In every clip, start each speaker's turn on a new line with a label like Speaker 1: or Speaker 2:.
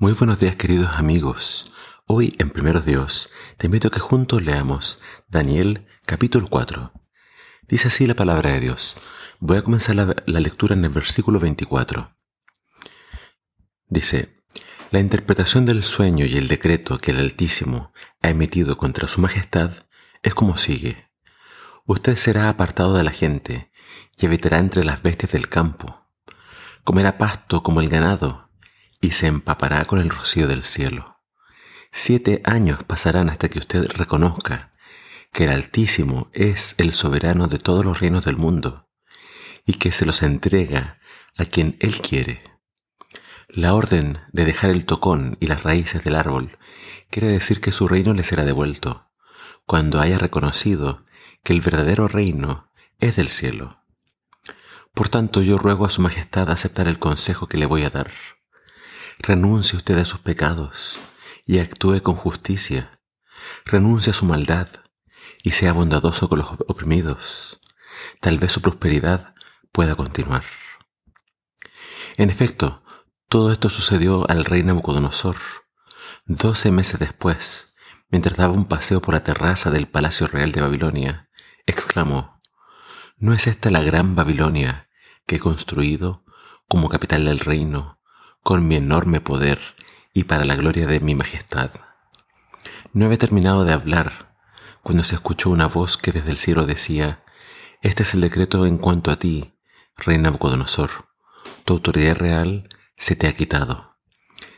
Speaker 1: Muy buenos días queridos amigos. Hoy en Primeros Dios te invito a que juntos leamos Daniel capítulo 4. Dice así la palabra de Dios. Voy a comenzar la, la lectura en el versículo 24. Dice, la interpretación del sueño y el decreto que el Altísimo ha emitido contra su majestad es como sigue. Usted será apartado de la gente y habitará entre las bestias del campo. Comerá pasto como el ganado y se empapará con el rocío del cielo. Siete años pasarán hasta que usted reconozca que el Altísimo es el soberano de todos los reinos del mundo y que se los entrega a quien Él quiere. La orden de dejar el tocón y las raíces del árbol quiere decir que su reino le será devuelto cuando haya reconocido que el verdadero reino es del cielo. Por tanto, yo ruego a Su Majestad aceptar el consejo que le voy a dar Renuncie usted a sus pecados y actúe con justicia. Renuncie a su maldad y sea bondadoso con los oprimidos. Tal vez su prosperidad pueda continuar. En efecto, todo esto sucedió al rey Nabucodonosor. Doce meses después, mientras daba un paseo por la terraza del Palacio Real de Babilonia, exclamó, ¿No es esta la gran Babilonia que he construido como capital del reino con mi enorme poder y para la gloria de mi majestad. No había terminado de hablar cuando se escuchó una voz que desde el cielo decía, Este es el decreto en cuanto a ti, rey Nabucodonosor. Tu autoridad real se te ha quitado.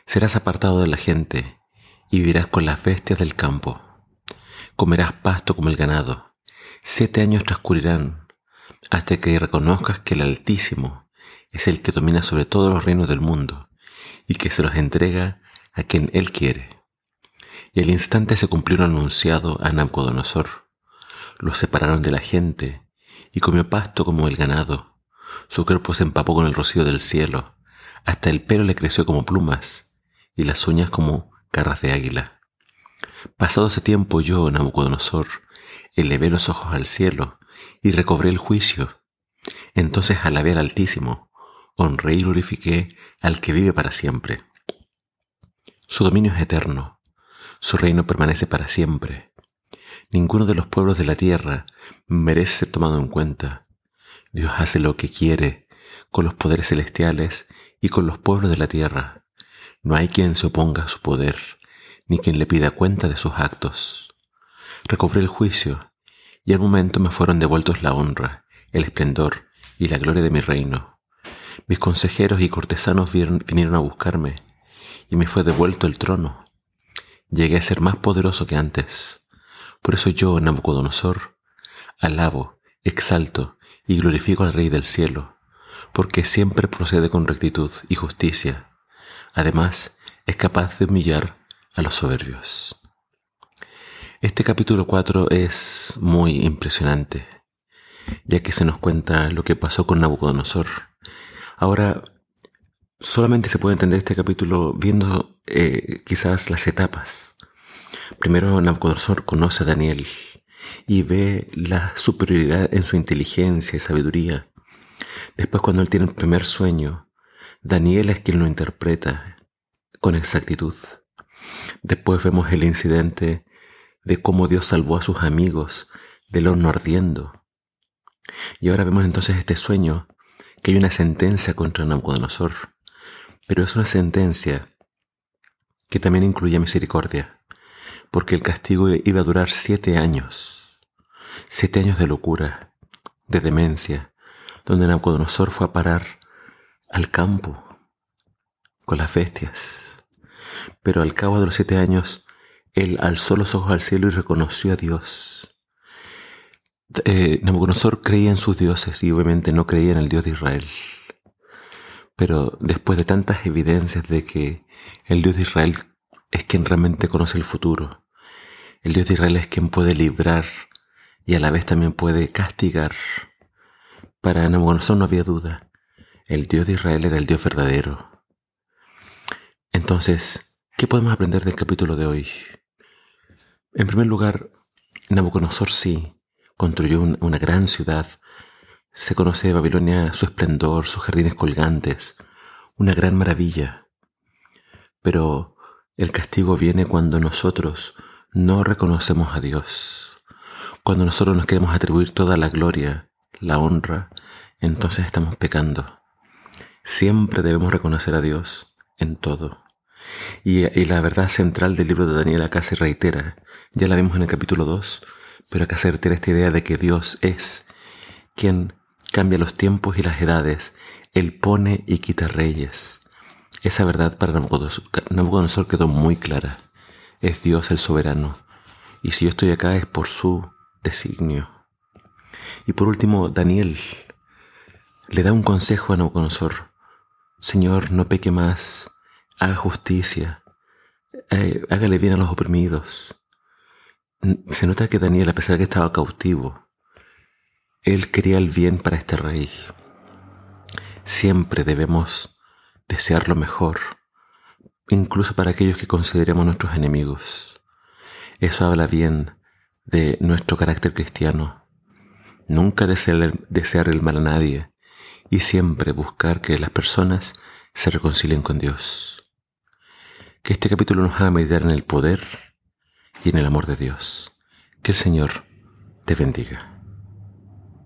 Speaker 1: Serás apartado de la gente y vivirás con las bestias del campo. Comerás pasto como el ganado. Siete años transcurrirán hasta que reconozcas que el Altísimo es el que domina sobre todos los reinos del mundo y que se los entrega a quien él quiere. Y al instante se cumplió un anunciado a Nabucodonosor. Lo separaron de la gente y comió pasto como el ganado. Su cuerpo se empapó con el rocío del cielo, hasta el pelo le creció como plumas y las uñas como garras de águila. Pasado ese tiempo yo, Nabucodonosor, elevé los ojos al cielo y recobré el juicio. Entonces alabé al Altísimo honré y glorifiqué al que vive para siempre. Su dominio es eterno, su reino permanece para siempre. Ninguno de los pueblos de la tierra merece ser tomado en cuenta. Dios hace lo que quiere con los poderes celestiales y con los pueblos de la tierra. No hay quien se oponga a su poder, ni quien le pida cuenta de sus actos. Recobré el juicio, y al momento me fueron devueltos la honra, el esplendor y la gloria de mi reino. Mis consejeros y cortesanos vinieron a buscarme y me fue devuelto el trono. Llegué a ser más poderoso que antes. Por eso yo, Nabucodonosor, alabo, exalto y glorifico al Rey del cielo, porque siempre procede con rectitud y justicia. Además, es capaz de humillar a los soberbios. Este capítulo 4 es muy impresionante, ya que se nos cuenta lo que pasó con Nabucodonosor Ahora, solamente se puede entender este capítulo viendo eh, quizás las etapas. Primero, Nabucodonosor conoce a Daniel y ve la superioridad en su inteligencia y sabiduría. Después, cuando él tiene el primer sueño, Daniel es quien lo interpreta con exactitud. Después vemos el incidente de cómo Dios salvó a sus amigos del horno ardiendo. Y ahora vemos entonces este sueño que hay una sentencia contra Nabucodonosor, pero es una sentencia que también incluye misericordia, porque el castigo iba a durar siete años, siete años de locura, de demencia, donde Nabucodonosor fue a parar al campo con las bestias. Pero al cabo de los siete años, él alzó los ojos al cielo y reconoció a Dios eh, Nabucodonosor creía en sus dioses y obviamente no creía en el Dios de Israel. Pero después de tantas evidencias de que el Dios de Israel es quien realmente conoce el futuro, el Dios de Israel es quien puede librar y a la vez también puede castigar, para Nabucodonosor no había duda, el Dios de Israel era el Dios verdadero. Entonces, ¿qué podemos aprender del capítulo de hoy? En primer lugar, Nabucodonosor sí construyó una gran ciudad. Se conoce de Babilonia su esplendor, sus jardines colgantes, una gran maravilla. Pero el castigo viene cuando nosotros no reconocemos a Dios. Cuando nosotros nos queremos atribuir toda la gloria, la honra, entonces estamos pecando. Siempre debemos reconocer a Dios en todo. Y, la verdad central del libro de Daniel acá se reitera. Ya la vimos en el capítulo 2, pero acá se reitera esta idea de que Dios es quien cambia los tiempos y las edades. Él pone y quita reyes. Esa verdad para Nabucodonosor quedó muy clara. Es Dios el soberano. Y si yo estoy acá es por su designio. Y por último, Daniel le da un consejo a Nabucodonosor. Señor, no peque más, haga justicia, eh, hágale bien a los oprimidos. Se nota que Daniel, a pesar de que estaba cautivo, él quería el bien para este rey. Siempre debemos desear lo mejor, incluso para aquellos que consideremos nuestros enemigos. Eso habla bien de nuestro carácter cristiano. Nunca desear, el mal a nadie y siempre buscar que las personas se reconcilien con Dios. Que este capítulo nos haga meditar en el poder y en el amor de Dios. Que el Señor te bendiga.